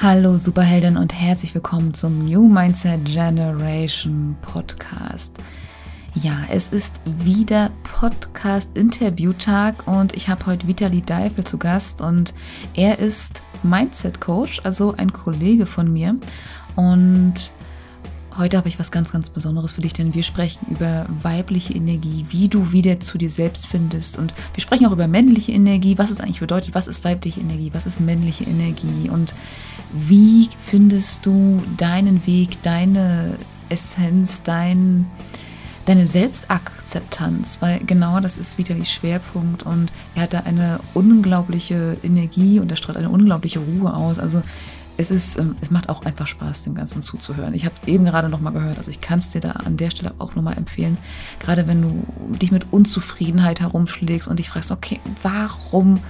Hallo Superhelden und herzlich willkommen zum New Mindset Generation Podcast. Ja, es ist wieder Podcast-Interview-Tag und ich habe heute Vitali Deifel zu Gast und er ist Mindset-Coach, also ein Kollege von mir. Und Heute habe ich was ganz, ganz Besonderes für dich, denn wir sprechen über weibliche Energie, wie du wieder zu dir selbst findest. Und wir sprechen auch über männliche Energie, was es eigentlich bedeutet, was ist weibliche Energie, was ist männliche Energie und wie findest du deinen Weg, deine Essenz, dein, deine Selbstakzeptanz, weil genau das ist wieder der Schwerpunkt und er hat da eine unglaubliche Energie und er strahlt eine unglaubliche Ruhe aus. Also es ist, ähm, es macht auch einfach Spaß, dem Ganzen zuzuhören. Ich habe eben gerade nochmal gehört, also ich kann es dir da an der Stelle auch nochmal empfehlen, gerade wenn du dich mit Unzufriedenheit herumschlägst und dich fragst, okay, warum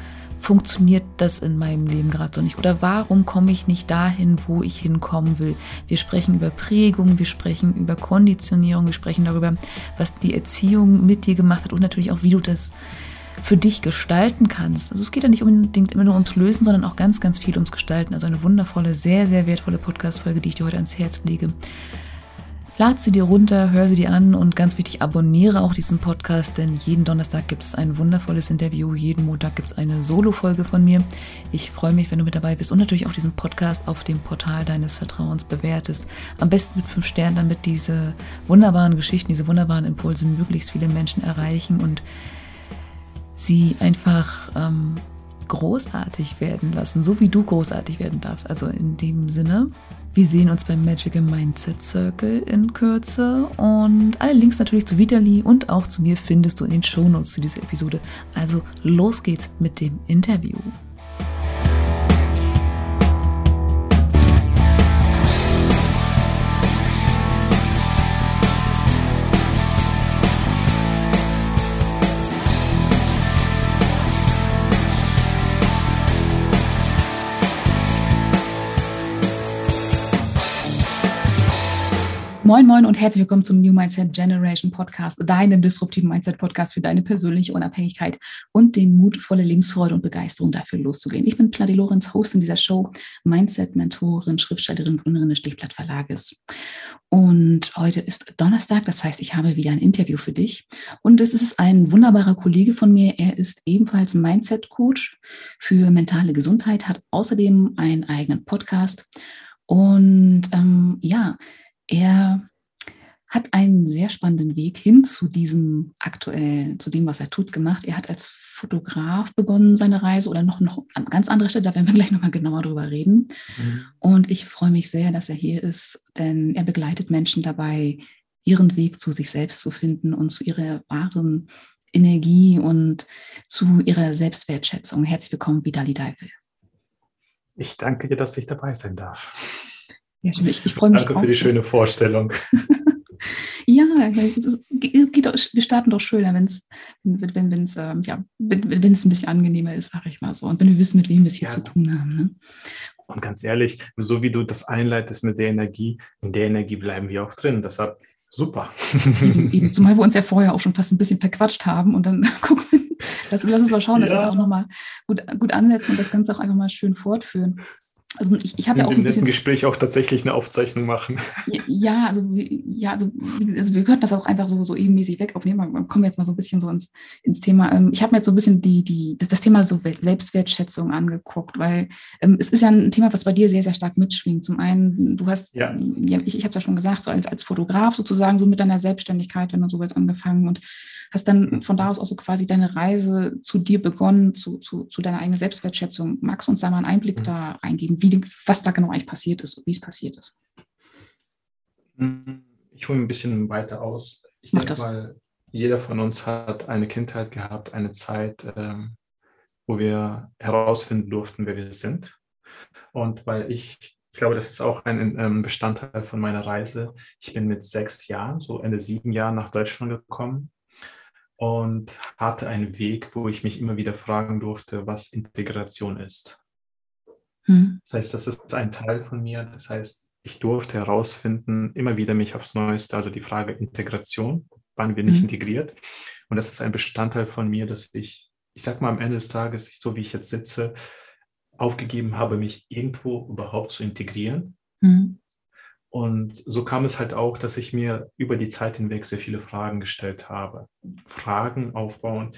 funktioniert das in meinem Leben gerade so nicht? Oder warum komme ich nicht dahin, wo ich hinkommen will? Wir sprechen über Prägung, wir sprechen über Konditionierung, wir sprechen darüber, was die Erziehung mit dir gemacht hat und natürlich auch, wie du das für dich gestalten kannst. Also es geht ja nicht unbedingt immer nur ums Lösen, sondern auch ganz, ganz viel ums Gestalten. Also eine wundervolle, sehr, sehr wertvolle Podcast-Folge, die ich dir heute ans Herz lege. Lad sie dir runter, hör sie dir an und ganz wichtig, abonniere auch diesen Podcast, denn jeden Donnerstag gibt es ein wundervolles Interview, jeden Montag gibt es eine Solo-Folge von mir. Ich freue mich, wenn du mit dabei bist und natürlich auch diesen Podcast auf dem Portal deines Vertrauens bewertest. Am besten mit fünf Sternen, damit diese wunderbaren Geschichten, diese wunderbaren Impulse möglichst viele Menschen erreichen und sie einfach ähm, großartig werden lassen, so wie du großartig werden darfst. Also in dem Sinne, wir sehen uns beim Magical Mindset Circle in Kürze und alle Links natürlich zu Vitali und auch zu mir findest du in den Shownotes zu dieser Episode. Also los geht's mit dem Interview. Moin, moin und herzlich willkommen zum New Mindset Generation Podcast, deinem disruptiven Mindset Podcast für deine persönliche Unabhängigkeit und den Mut, volle Lebensfreude und Begeisterung dafür loszugehen. Ich bin Pladi Lorenz, Host in dieser Show, Mindset-Mentorin, Schriftstellerin, Gründerin des Stichblatt Verlages. Und heute ist Donnerstag, das heißt, ich habe wieder ein Interview für dich. Und es ist ein wunderbarer Kollege von mir. Er ist ebenfalls Mindset-Coach für mentale Gesundheit, hat außerdem einen eigenen Podcast. Und ähm, ja, er hat einen sehr spannenden Weg hin zu diesem aktuell, zu dem, was er tut, gemacht. Er hat als Fotograf begonnen seine Reise oder noch, noch an ganz anderer Stelle, da werden wir gleich nochmal genauer drüber reden. Mhm. Und ich freue mich sehr, dass er hier ist, denn er begleitet Menschen dabei, ihren Weg zu sich selbst zu finden und zu ihrer wahren Energie und zu ihrer Selbstwertschätzung. Herzlich willkommen, Vidali Deifel. Ich danke dir, dass ich dabei sein darf. Ja, ich, ich freue mich. Danke für die schöne Vorstellung. ja, es geht doch, wir starten doch schöner, wenn's, wenn es wenn's, ähm, ja, wenn, wenn ein bisschen angenehmer ist, sage ich mal so. Und wenn wir wissen, mit wem wir es hier ja. zu tun haben. Ne? Und ganz ehrlich, so wie du das einleitest mit der Energie, in der Energie bleiben wir auch drin. Deshalb super. Eben, eben. Zumal wir uns ja vorher auch schon fast ein bisschen verquatscht haben und dann gucken wir, lass, lass uns mal schauen, dass ja. wir auch nochmal gut, gut ansetzen und das Ganze auch einfach mal schön fortführen. Also ich, ich habe ja auch so ein bisschen Gespräch auch tatsächlich eine Aufzeichnung machen. Ja, also ja, also, also wir könnten das auch einfach so, so ebenmäßig weg aufnehmen. Kommen wir jetzt mal so ein bisschen so ins, ins Thema. Ähm, ich habe mir jetzt so ein bisschen die, die, das, das Thema so Selbstwertschätzung angeguckt, weil ähm, es ist ja ein Thema, was bei dir sehr, sehr stark mitschwingt. Zum einen, du hast, ja, ja ich, ich habe es ja schon gesagt, so als, als Fotograf sozusagen, so mit deiner Selbstständigkeit, wenn du so jetzt angefangen und hast dann mhm. von da aus auch so quasi deine Reise zu dir begonnen, zu, zu, zu deiner eigenen Selbstwertschätzung. Magst du uns da mal einen Einblick mhm. da reingeben, wie, was da genau eigentlich passiert ist und wie es passiert ist? Mhm. Ich hole ein bisschen weiter aus. Ich Mach denke das. mal, jeder von uns hat eine Kindheit gehabt, eine Zeit, ähm, wo wir herausfinden durften, wer wir sind. Und weil ich, ich glaube, das ist auch ein ähm, Bestandteil von meiner Reise. Ich bin mit sechs Jahren, so Ende sieben Jahren nach Deutschland gekommen und hatte einen Weg, wo ich mich immer wieder fragen durfte, was Integration ist. Hm. Das heißt, das ist ein Teil von mir. Das heißt, ich durfte herausfinden, immer wieder mich aufs Neueste, also die Frage Integration, wann bin hm. ich integriert? Und das ist ein Bestandteil von mir, dass ich, ich sag mal am Ende des Tages, so wie ich jetzt sitze, aufgegeben habe, mich irgendwo überhaupt zu integrieren. Mhm. Und so kam es halt auch, dass ich mir über die Zeit hinweg sehr viele Fragen gestellt habe. Fragen aufbauen,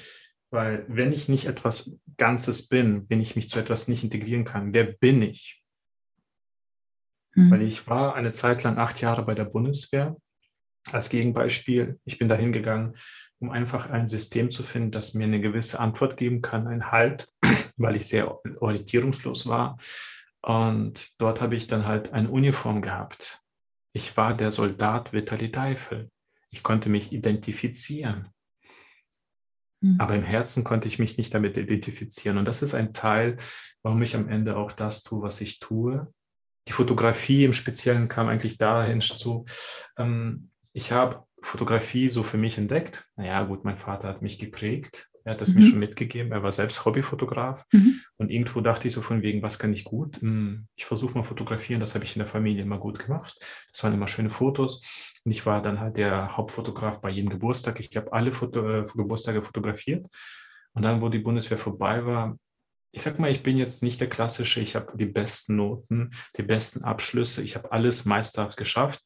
weil wenn ich nicht etwas Ganzes bin, wenn ich mich zu etwas nicht integrieren kann, wer bin ich? Mhm. Weil ich war eine Zeit lang acht Jahre bei der Bundeswehr. Als Gegenbeispiel, ich bin dahin gegangen, um einfach ein System zu finden, das mir eine gewisse Antwort geben kann, ein Halt, weil ich sehr orientierungslos war. Und dort habe ich dann halt eine Uniform gehabt. Ich war der Soldat Vitali Deifel. Ich konnte mich identifizieren. Mhm. Aber im Herzen konnte ich mich nicht damit identifizieren. Und das ist ein Teil, warum ich am Ende auch das tue, was ich tue. Die Fotografie im Speziellen kam eigentlich dahin zu. Ähm, ich habe Fotografie so für mich entdeckt. Naja, gut, mein Vater hat mich geprägt. Er hat das mhm. mir schon mitgegeben. Er war selbst Hobbyfotograf. Mhm. Und irgendwo dachte ich so von wegen, was kann ich gut? Hm, ich versuche mal fotografieren. Das habe ich in der Familie immer gut gemacht. Das waren immer schöne Fotos. Und ich war dann halt der Hauptfotograf bei jedem Geburtstag. Ich habe alle Foto äh, Geburtstage fotografiert. Und dann, wo die Bundeswehr vorbei war, ich sag mal, ich bin jetzt nicht der Klassische. Ich habe die besten Noten, die besten Abschlüsse. Ich habe alles meisterhaft geschafft.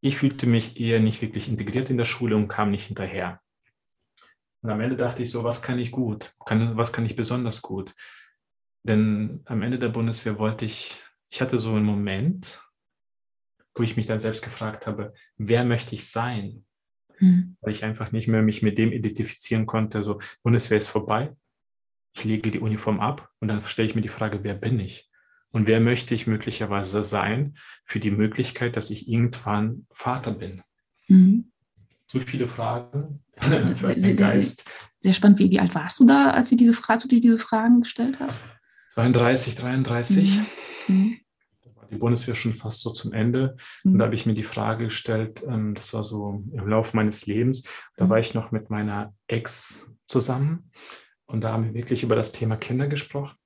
Ich fühlte mich eher nicht wirklich integriert in der Schule und kam nicht hinterher. Und am Ende dachte ich so, was kann ich gut? Kann, was kann ich besonders gut? Denn am Ende der Bundeswehr wollte ich, ich hatte so einen Moment, wo ich mich dann selbst gefragt habe, wer möchte ich sein? Mhm. Weil ich einfach nicht mehr mich mit dem identifizieren konnte, so Bundeswehr ist vorbei, ich lege die Uniform ab und dann stelle ich mir die Frage, wer bin ich? Und wer möchte ich möglicherweise sein für die Möglichkeit, dass ich irgendwann Vater bin? Mhm. So viele Fragen. Sehr, sehr, sehr, sehr, spannend. Wie, wie, alt warst du da, als du diese Frage, du diese Fragen gestellt hast? 32, 33. Mhm. mhm. Da war die Bundeswehr schon fast so zum Ende. Mhm. Und da habe ich mir die Frage gestellt, ähm, das war so im Laufe meines Lebens, da mhm. war ich noch mit meiner Ex zusammen. Und da haben wir wirklich über das Thema Kinder gesprochen.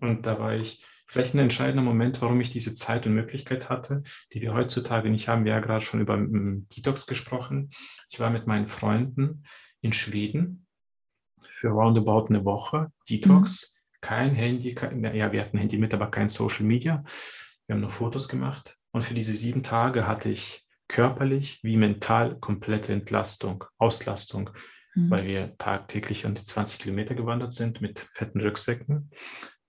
Und da war ich vielleicht ein entscheidender Moment, warum ich diese Zeit und Möglichkeit hatte, die wir heutzutage nicht haben. Wir haben ja gerade schon über um, Detox gesprochen. Ich war mit meinen Freunden in Schweden für roundabout eine Woche. Detox, mhm. kein Handy, kein, ja, wir hatten Handy mit, aber kein Social Media. Wir haben nur Fotos gemacht. Und für diese sieben Tage hatte ich körperlich wie mental komplette Entlastung, Auslastung, mhm. weil wir tagtäglich an die 20 Kilometer gewandert sind mit fetten Rucksäcken.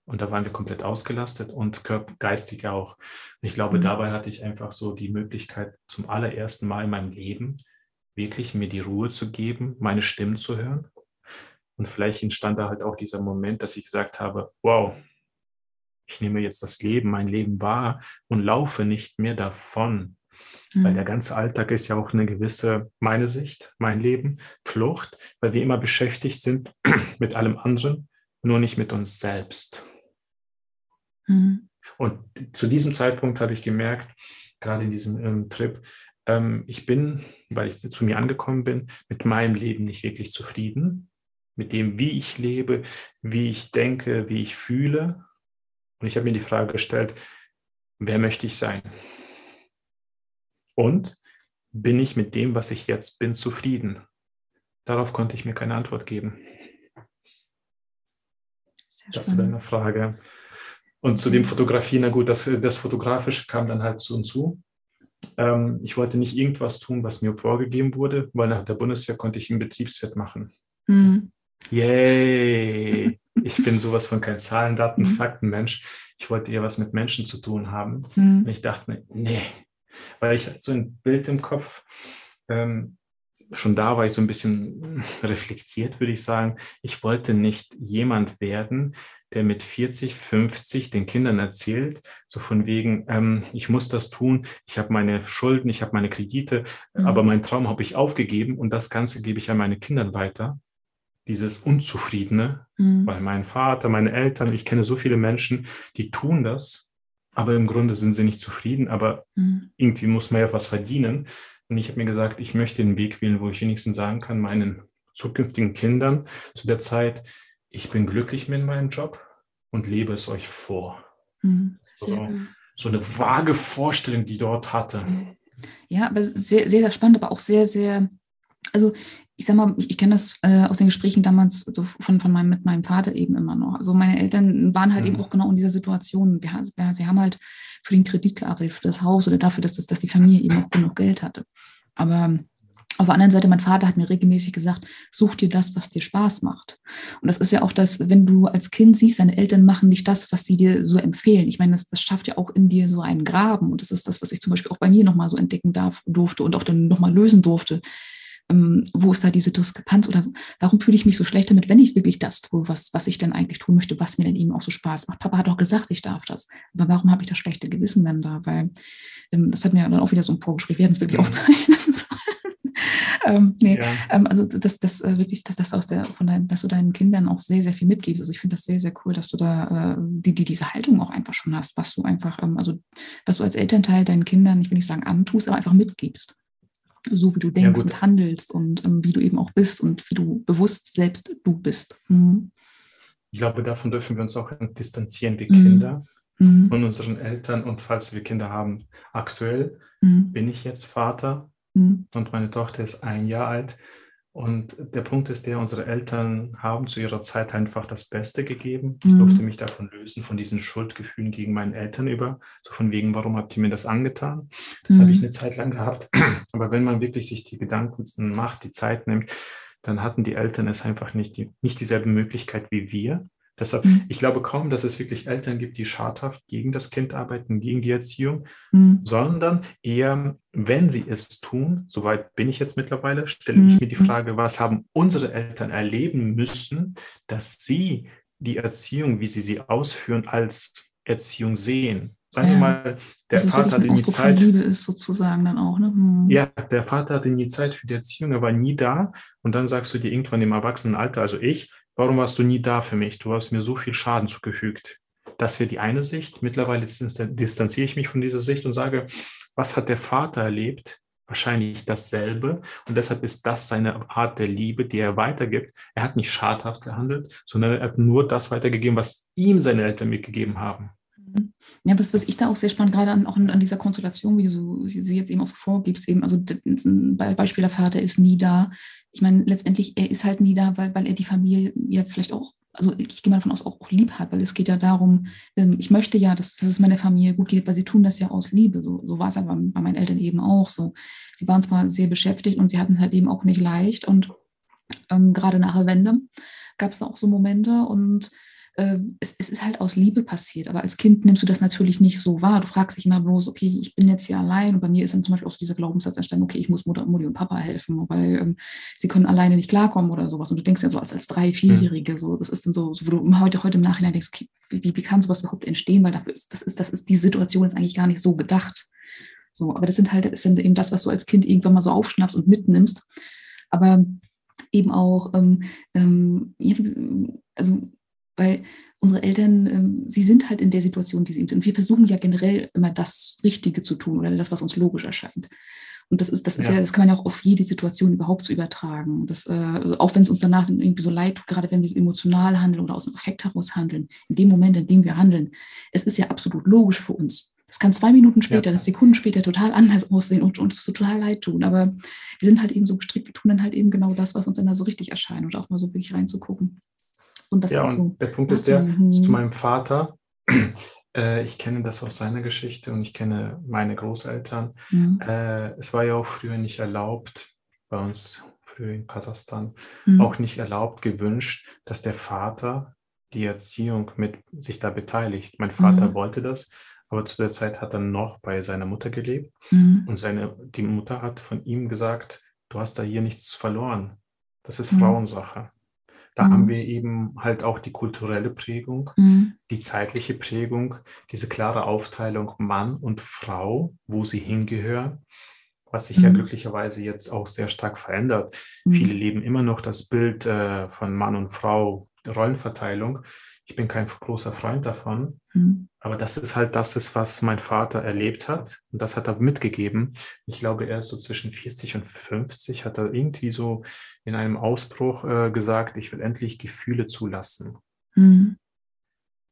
Und da waren wir komplett ausgelastet und geistig auch. Und ich glaube, mhm. dabei hatte ich einfach so die Möglichkeit, zum allerersten Mal in meinem Leben wirklich mir die Ruhe zu geben, meine Stimmen zu hören. Und vielleicht entstand da halt auch dieser Moment, dass ich gesagt habe, wow, ich nehme jetzt das Leben, mein Leben wahr und laufe nicht mehr davon. Mhm. Weil der ganze Alltag ist ja auch eine gewisse, meine Sicht, mein Leben, Flucht, weil wir immer beschäftigt sind mit allem anderen, nur nicht mit uns selbst. Mhm. Und zu diesem Zeitpunkt habe ich gemerkt, gerade in diesem ähm, Trip, ähm, ich bin, weil ich zu mir angekommen bin, mit meinem Leben nicht wirklich zufrieden, mit dem, wie ich lebe, wie ich denke, wie ich fühle. Und ich habe mir die Frage gestellt, wer möchte ich sein? Und bin ich mit dem, was ich jetzt bin, zufrieden? Darauf konnte ich mir keine Antwort geben. Sehr das ist deine Frage. Und zu dem Fotografie, na gut, das, das Fotografische kam dann halt zu und zu. Ähm, ich wollte nicht irgendwas tun, was mir vorgegeben wurde, weil nach der Bundeswehr konnte ich einen Betriebswirt machen. Mhm. Yay! Ich bin sowas von kein Zahlen, Daten, mhm. Fakten Mensch. Ich wollte eher was mit Menschen zu tun haben. Mhm. Und ich dachte mir, nee, weil ich hatte so ein Bild im Kopf. Ähm, schon da war ich so ein bisschen reflektiert, würde ich sagen. Ich wollte nicht jemand werden, der mit 40, 50 den Kindern erzählt, so von wegen, ähm, ich muss das tun, ich habe meine Schulden, ich habe meine Kredite, mhm. aber meinen Traum habe ich aufgegeben und das Ganze gebe ich an meine Kinder weiter. Dieses Unzufriedene, mhm. weil mein Vater, meine Eltern, ich kenne so viele Menschen, die tun das, aber im Grunde sind sie nicht zufrieden, aber mhm. irgendwie muss man ja was verdienen. Und ich habe mir gesagt, ich möchte den Weg wählen, wo ich wenigstens sagen kann, meinen zukünftigen Kindern zu der Zeit, ich bin glücklich mit meinem Job und lebe es euch vor. Mhm, so, so, eine vage Vorstellung, die dort hatte. Ja, aber sehr, sehr, sehr spannend, aber auch sehr, sehr, also ich sag mal, ich, ich kenne das äh, aus den Gesprächen damals so von, von meinem, mit meinem Vater eben immer noch. Also meine Eltern waren halt mhm. eben auch genau in dieser Situation. Wir, ja, sie haben halt für den Kredit gearbeitet, für das Haus oder dafür, dass, das, dass die Familie eben auch genug Geld hatte. Aber auf der anderen Seite, mein Vater hat mir regelmäßig gesagt, such dir das, was dir Spaß macht. Und das ist ja auch das, wenn du als Kind siehst, deine Eltern machen nicht das, was sie dir so empfehlen. Ich meine, das, das schafft ja auch in dir so einen Graben. Und das ist das, was ich zum Beispiel auch bei mir nochmal so entdecken darf, durfte und auch dann nochmal lösen durfte. Ähm, wo ist da diese Diskrepanz oder warum fühle ich mich so schlecht damit, wenn ich wirklich das tue, was, was ich denn eigentlich tun möchte, was mir dann eben auch so Spaß macht. Papa hat doch gesagt, ich darf das. Aber warum habe ich das schlechte Gewissen dann da? Weil ähm, das hat mir dann auch wieder so ein Vorgespräch, wir werden es wirklich aufzeichnen. ähm, nee, ja. ähm, also das, das äh, wirklich, dass, dass, aus der, von dein, dass du deinen Kindern auch sehr, sehr viel mitgibst. Also ich finde das sehr, sehr cool, dass du da äh, die, die, diese Haltung auch einfach schon hast, was du einfach, ähm, also was du als Elternteil deinen Kindern, ich will nicht sagen antust, aber einfach mitgibst. So wie du denkst ja, und handelst und ähm, wie du eben auch bist und wie du bewusst selbst du bist. Mhm. Ich glaube, davon dürfen wir uns auch distanzieren, wie mhm. Kinder mhm. von unseren Eltern und falls wir Kinder haben. Aktuell mhm. bin ich jetzt Vater Mhm. Und meine Tochter ist ein Jahr alt. Und der Punkt ist der, unsere Eltern haben zu ihrer Zeit einfach das Beste gegeben. Ich mhm. durfte mich davon lösen, von diesen Schuldgefühlen gegen meinen Eltern über. So von wegen, warum habt ihr mir das angetan? Das mhm. habe ich eine Zeit lang gehabt. Aber wenn man wirklich sich die Gedanken macht, die Zeit nimmt, dann hatten die Eltern es einfach nicht, die, nicht dieselbe Möglichkeit wie wir. Deshalb, mhm. ich glaube kaum, dass es wirklich Eltern gibt, die schadhaft gegen das Kind arbeiten, gegen die Erziehung, mhm. sondern eher, wenn sie es tun, soweit bin ich jetzt mittlerweile, stelle mhm. ich mir die Frage, was haben unsere Eltern erleben müssen, dass sie die Erziehung, wie sie sie ausführen, als Erziehung sehen. Sagen wir mal, der Vater hatte nie Zeit. Liebe ist sozusagen dann auch, ne? Hm. Ja, der Vater hatte nie Zeit für die Erziehung, er war nie da. Und dann sagst du dir irgendwann im Erwachsenenalter, also ich, Warum warst du nie da für mich? Du hast mir so viel Schaden zugefügt. Das wäre die eine Sicht. Mittlerweile distanziere ich mich von dieser Sicht und sage, was hat der Vater erlebt? Wahrscheinlich dasselbe. Und deshalb ist das seine Art der Liebe, die er weitergibt. Er hat nicht schadhaft gehandelt, sondern er hat nur das weitergegeben, was ihm seine Eltern mitgegeben haben. Ja, was, was ich da auch sehr spannend, gerade an, auch an dieser Konstellation, wie du sie jetzt eben auch so vorgibst, eben, also ein Beispiel der Vater ist nie da. Ich meine, letztendlich, er ist halt nie da, weil, weil er die Familie ja vielleicht auch, also ich gehe mal davon aus, auch, auch lieb hat, weil es geht ja darum, ähm, ich möchte ja, dass, dass es meiner Familie gut geht, weil sie tun das ja aus Liebe. So, so war es aber bei meinen Eltern eben auch so. Sie waren zwar sehr beschäftigt und sie hatten es halt eben auch nicht leicht und ähm, gerade nach der Wende gab es auch so Momente und es, es, ist halt aus Liebe passiert. Aber als Kind nimmst du das natürlich nicht so wahr. Du fragst dich immer bloß, okay, ich bin jetzt hier allein. Und bei mir ist dann zum Beispiel auch so dieser Glaubenssatz entstanden, okay, ich muss Mutter, Mutti und Papa helfen, weil ähm, sie können alleine nicht klarkommen oder sowas. Und du denkst ja so als, als drei, vierjährige, so, das ist dann so, so wo du heute, heute im Nachhinein denkst, okay, wie, wie kann sowas überhaupt entstehen? Weil dafür ist, das ist, das ist, die Situation ist eigentlich gar nicht so gedacht. So, aber das sind halt, das sind eben das, was du als Kind irgendwann mal so aufschnappst und mitnimmst. Aber eben auch, ähm, ähm, also weil unsere Eltern, ähm, sie sind halt in der Situation, die sie sind. Und wir versuchen ja generell immer das Richtige zu tun oder das, was uns logisch erscheint. Und das ist, das ist ja, ja das kann man ja auch auf jede Situation überhaupt so übertragen. Das, äh, auch wenn es uns danach irgendwie so leid tut, gerade wenn wir emotional handeln oder aus dem Affekt heraus handeln, in dem Moment, in dem wir handeln, es ist ja absolut logisch für uns. Das kann zwei Minuten später, ja. Sekunden später total anders aussehen und uns total leid tun. Aber wir sind halt eben so gestrickt, wir tun dann halt eben genau das, was uns dann da so richtig erscheint und auch mal so wirklich reinzugucken. Und das ja, und so der Punkt ist der, mhm. zu meinem Vater, äh, ich kenne das aus seiner Geschichte und ich kenne meine Großeltern. Mhm. Äh, es war ja auch früher nicht erlaubt, bei uns früher in Kasachstan, mhm. auch nicht erlaubt, gewünscht, dass der Vater die Erziehung mit sich da beteiligt. Mein Vater mhm. wollte das, aber zu der Zeit hat er noch bei seiner Mutter gelebt mhm. und seine, die Mutter hat von ihm gesagt, du hast da hier nichts verloren. Das ist mhm. Frauensache. Da mhm. haben wir eben halt auch die kulturelle Prägung, mhm. die zeitliche Prägung, diese klare Aufteilung Mann und Frau, wo sie hingehören, was sich mhm. ja glücklicherweise jetzt auch sehr stark verändert. Mhm. Viele leben immer noch das Bild äh, von Mann und Frau, Rollenverteilung. Ich bin kein großer Freund davon, mhm. aber das ist halt das, ist, was mein Vater erlebt hat und das hat er mitgegeben. Ich glaube, er ist so zwischen 40 und 50, hat er irgendwie so in einem Ausbruch äh, gesagt, ich will endlich Gefühle zulassen. Mhm.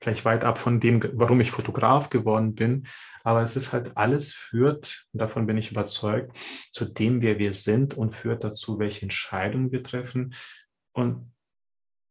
Vielleicht weit ab von dem, warum ich Fotograf geworden bin, Aber es ist halt alles führt, davon bin ich überzeugt, zu dem, wer wir sind und führt dazu, welche Entscheidungen wir treffen. Und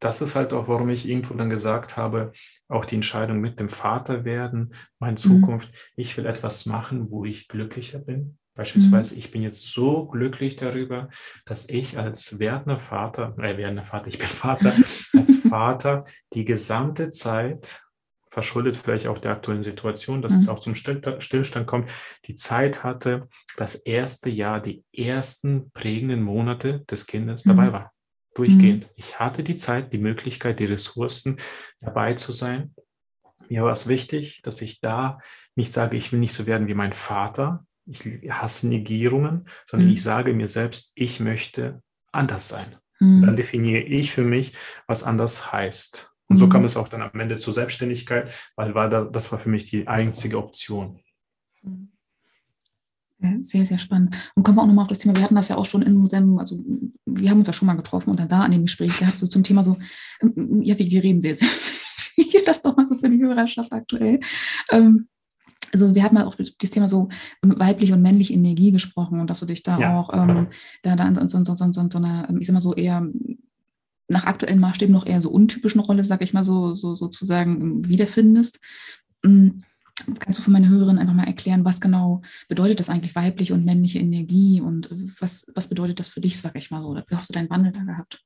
das ist halt auch, warum ich irgendwo dann gesagt habe, auch die Entscheidung mit dem Vater werden, meine mhm. Zukunft. Mhm. Ich will etwas machen, wo ich glücklicher bin. Beispielsweise, mhm. ich bin jetzt so glücklich darüber, dass ich als werdender Vater, äh, werdender Vater, ich bin Vater, als Vater die gesamte Zeit verschuldet vielleicht auch der aktuellen Situation, dass mhm. es auch zum Stillstand kommt, die Zeit hatte, das erste Jahr, die ersten prägenden Monate des Kindes mhm. dabei war. Durchgehend. Mhm. Ich hatte die Zeit, die Möglichkeit, die Ressourcen dabei zu sein. Mir war es wichtig, dass ich da nicht sage, ich will nicht so werden wie mein Vater. Ich hasse Negierungen, sondern mhm. ich sage mir selbst, ich möchte anders sein. Mhm. Dann definiere ich für mich, was anders heißt. Und so kam mhm. es auch dann am Ende zur Selbstständigkeit, weil war da, das war für mich die einzige Option. Sehr, sehr, sehr spannend. Und kommen wir auch nochmal auf das Thema, wir hatten das ja auch schon in unserem, also wir haben uns ja schon mal getroffen und dann da an dem Gespräch gehabt, so zum Thema so, ähm, ja, wir, wir reden sehr, sehr viel, das doch mal so für die Hörerschaft aktuell. Ähm, also wir haben ja auch das Thema so weibliche und männliche Energie gesprochen und dass du dich da ja. auch ähm, da, da in so, so, so, so, so einer, ich sag mal so eher nach aktuellen Maßstäben noch eher so untypischen Rolle, sag ich mal so, so sozusagen wiederfindest. Mm, kannst du für meine Hörerin einfach mal erklären, was genau bedeutet das eigentlich weibliche und männliche Energie und was, was bedeutet das für dich, sag ich mal so? Wie hast du deinen Wandel da gehabt?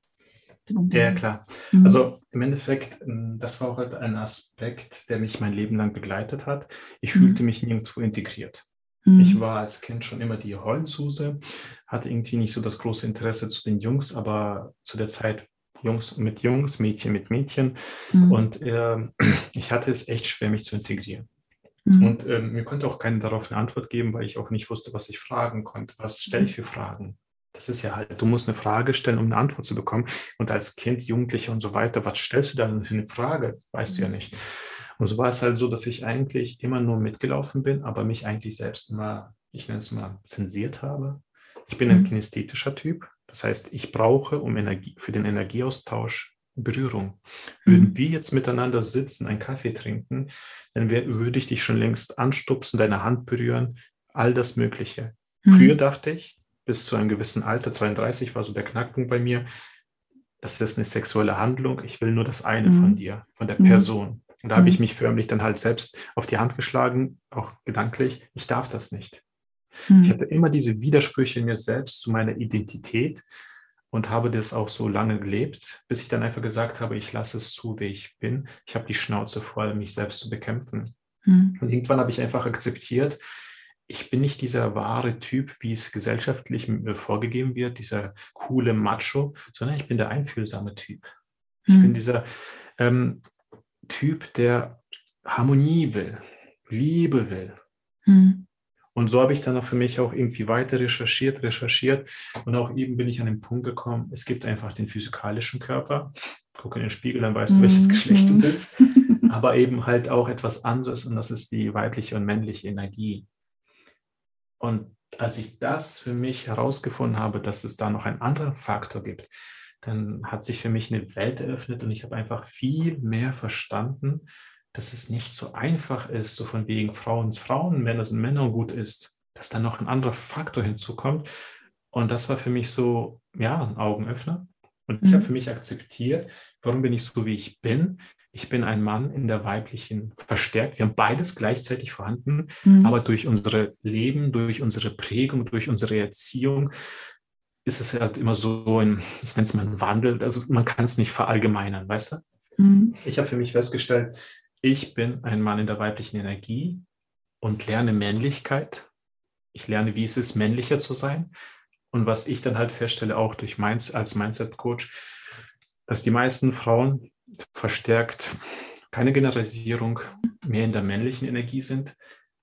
Ja, klar. Mhm. Also im Endeffekt, mm, das war auch halt ein Aspekt, der mich mein Leben lang begleitet hat. Ich mhm. fühlte mich nirgendwo integriert. Mhm. Ich war als Kind schon immer die Heulsuse, hatte irgendwie nicht so das große Interesse zu den Jungs, aber zu der Zeit Jungs mit Jungs, Mädchen mit Mädchen. Mhm. Und äh, ich hatte es echt schwer, mich zu integrieren. Mhm. Und äh, mir konnte auch keiner darauf eine Antwort geben, weil ich auch nicht wusste, was ich fragen konnte. Was stelle ich für Fragen? Das ist ja halt, du musst eine Frage stellen, um eine Antwort zu bekommen. Und als Kind, Jugendlicher und so weiter, was stellst du dann für eine Frage? Weißt du ja nicht. Und so war es halt so, dass ich eigentlich immer nur mitgelaufen bin, aber mich eigentlich selbst immer, ich nenne es mal, zensiert habe. Ich bin ein mhm. kinesthetischer Typ. Das heißt, ich brauche um Energie, für den Energieaustausch Berührung. Würden mhm. wir jetzt miteinander sitzen, einen Kaffee trinken, dann wär, würde ich dich schon längst anstupsen, deine Hand berühren, all das Mögliche. Mhm. Früher dachte ich, bis zu einem gewissen Alter, 32 war so der Knackpunkt bei mir, das ist eine sexuelle Handlung, ich will nur das eine mhm. von dir, von der mhm. Person. Und da habe ich mhm. mich förmlich dann halt selbst auf die Hand geschlagen, auch gedanklich, ich darf das nicht. Mhm. Ich hatte immer diese Widersprüche in mir selbst zu meiner Identität und habe das auch so lange gelebt, bis ich dann einfach gesagt habe, ich lasse es zu, wie ich bin. Ich habe die Schnauze voll, mich selbst zu bekämpfen. Mhm. Und irgendwann habe ich einfach akzeptiert, ich bin nicht dieser wahre Typ, wie es gesellschaftlich vorgegeben wird, dieser coole Macho, sondern ich bin der einfühlsame Typ. Ich mhm. bin dieser ähm, Typ, der Harmonie will, Liebe will. Mhm. Und so habe ich dann auch für mich auch irgendwie weiter recherchiert, recherchiert. Und auch eben bin ich an den Punkt gekommen, es gibt einfach den physikalischen Körper. Guck in den Spiegel, dann weißt du, welches mhm. Geschlecht du bist. Aber eben halt auch etwas anderes und das ist die weibliche und männliche Energie. Und als ich das für mich herausgefunden habe, dass es da noch einen anderen Faktor gibt, dann hat sich für mich eine Welt eröffnet und ich habe einfach viel mehr verstanden, dass es nicht so einfach ist, so von wegen Frauen sind Frauen, Männer sind Männer und gut ist, dass da noch ein anderer Faktor hinzukommt. Und das war für mich so, ja, ein Augenöffner. Und ich mhm. habe für mich akzeptiert, warum bin ich so, wie ich bin. Ich bin ein Mann in der weiblichen verstärkt. Wir haben beides gleichzeitig vorhanden, mhm. aber durch unsere Leben, durch unsere Prägung, durch unsere Erziehung ist es halt immer so ein, ich nenne es mal ein Wandel. Also man kann es nicht verallgemeinern, weißt du? Mhm. Ich habe für mich festgestellt, ich bin ein Mann in der weiblichen Energie und lerne Männlichkeit. Ich lerne, wie es ist, männlicher zu sein. Und was ich dann halt feststelle, auch durch meins als Mindset-Coach, dass die meisten Frauen verstärkt, keine Generalisierung, mehr in der männlichen Energie sind.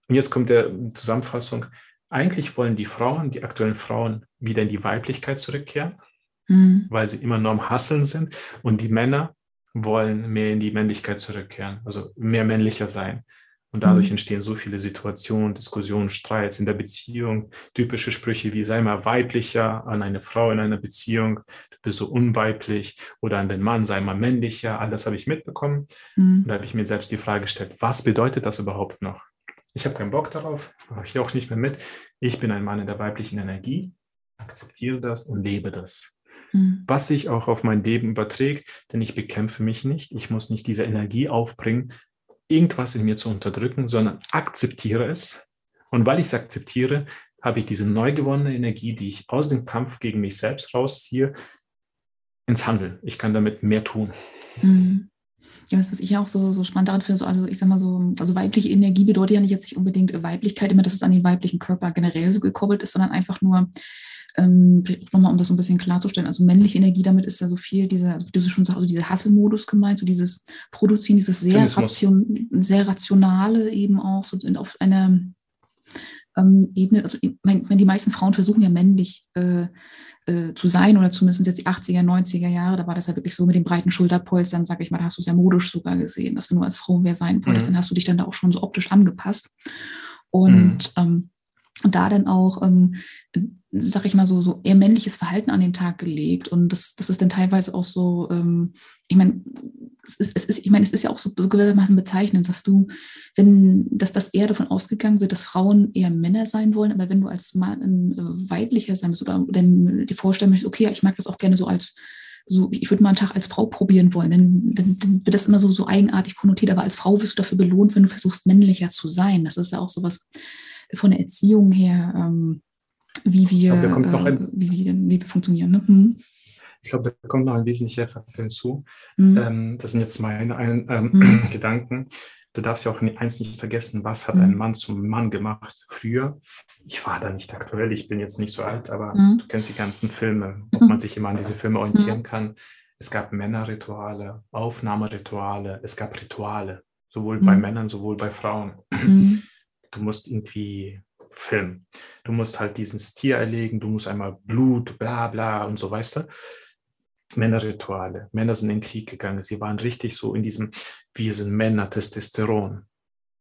Und jetzt kommt der Zusammenfassung. Eigentlich wollen die Frauen, die aktuellen Frauen, wieder in die Weiblichkeit zurückkehren, mhm. weil sie immer nur am Hasseln sind. Und die Männer wollen mehr in die Männlichkeit zurückkehren, also mehr männlicher sein. Und dadurch mhm. entstehen so viele Situationen, Diskussionen, Streits in der Beziehung, typische Sprüche wie sei mal weiblicher an eine Frau in einer Beziehung, du bist so unweiblich oder an den Mann sei mal männlicher. All das habe ich mitbekommen. Mhm. Und da habe ich mir selbst die Frage gestellt, was bedeutet das überhaupt noch? ich habe keinen Bock darauf, mache ich auch nicht mehr mit. Ich bin ein Mann in der weiblichen Energie, akzeptiere das und lebe das. Mhm. Was sich auch auf mein Leben überträgt, denn ich bekämpfe mich nicht. Ich muss nicht diese Energie aufbringen, irgendwas in mir zu unterdrücken, sondern akzeptiere es. Und weil ich es akzeptiere, habe ich diese neu gewonnene Energie, die ich aus dem Kampf gegen mich selbst rausziehe, ins Handeln. Ich kann damit mehr tun. Mhm. Ja, was, was ich auch so, so spannend daran finde, so, also ich sag mal so, also weibliche Energie bedeutet ja nicht jetzt nicht unbedingt Weiblichkeit, immer, dass es an den weiblichen Körper generell so gekoppelt ist, sondern einfach nur, ähm, nochmal um das so ein bisschen klarzustellen, also männliche Energie, damit ist ja so viel dieser, also wie du schon sagst, also dieser Hasselmodus gemeint, so dieses Produzieren, dieses sehr, ration, sehr rationale eben auch, so auf einer ähm, Ebene, also ich meine, die meisten Frauen versuchen ja männlich äh, äh, zu sein oder zumindest jetzt die 80er, 90er Jahre, da war das ja wirklich so mit den breiten Schulterpolstern, sag ich mal, da hast du sehr modisch sogar gesehen, dass wenn du als Frau wer sein wolltest, mhm. dann hast du dich dann da auch schon so optisch angepasst. Und mhm. ähm, da dann auch ähm, sag ich mal so, so eher männliches Verhalten an den Tag gelegt. Und das, das ist dann teilweise auch so, ähm, ich meine, es ist, es ist, ich meine, es ist ja auch so, so gewissermaßen bezeichnend, dass du, wenn, dass das eher davon ausgegangen wird, dass Frauen eher Männer sein wollen, aber wenn du als Mann äh, weiblicher sein willst oder, oder dir vorstellen möchtest, okay, ich mag das auch gerne so als so, ich würde mal einen Tag als Frau probieren wollen, dann, dann, dann, wird das immer so, so eigenartig konnotiert, aber als Frau wirst du dafür belohnt, wenn du versuchst, männlicher zu sein. Das ist ja auch so was von der Erziehung her, ähm, wie wir, glaub, äh, wie, wie, wie, wir funktionieren. Ne? Hm. Ich glaube, da kommt noch ein wesentlicher Faktor hinzu. Mhm. Ähm, das sind jetzt meine ein, ähm, mhm. Gedanken. Du darfst ja auch eins nicht vergessen, was hat mhm. ein Mann zum Mann gemacht früher? Ich war da nicht aktuell, ich bin jetzt nicht so alt, aber mhm. du kennst die ganzen Filme, ob man sich immer an diese Filme orientieren mhm. kann. Es gab Männerrituale, Aufnahmerituale, es gab Rituale, sowohl bei mhm. Männern, sowohl bei Frauen. Du musst irgendwie Film. Du musst halt dieses Tier erlegen, du musst einmal Blut, bla bla und so, weißt du? Männerrituale. Männer sind in den Krieg gegangen. Sie waren richtig so in diesem, wir sind Männer, Testosteron.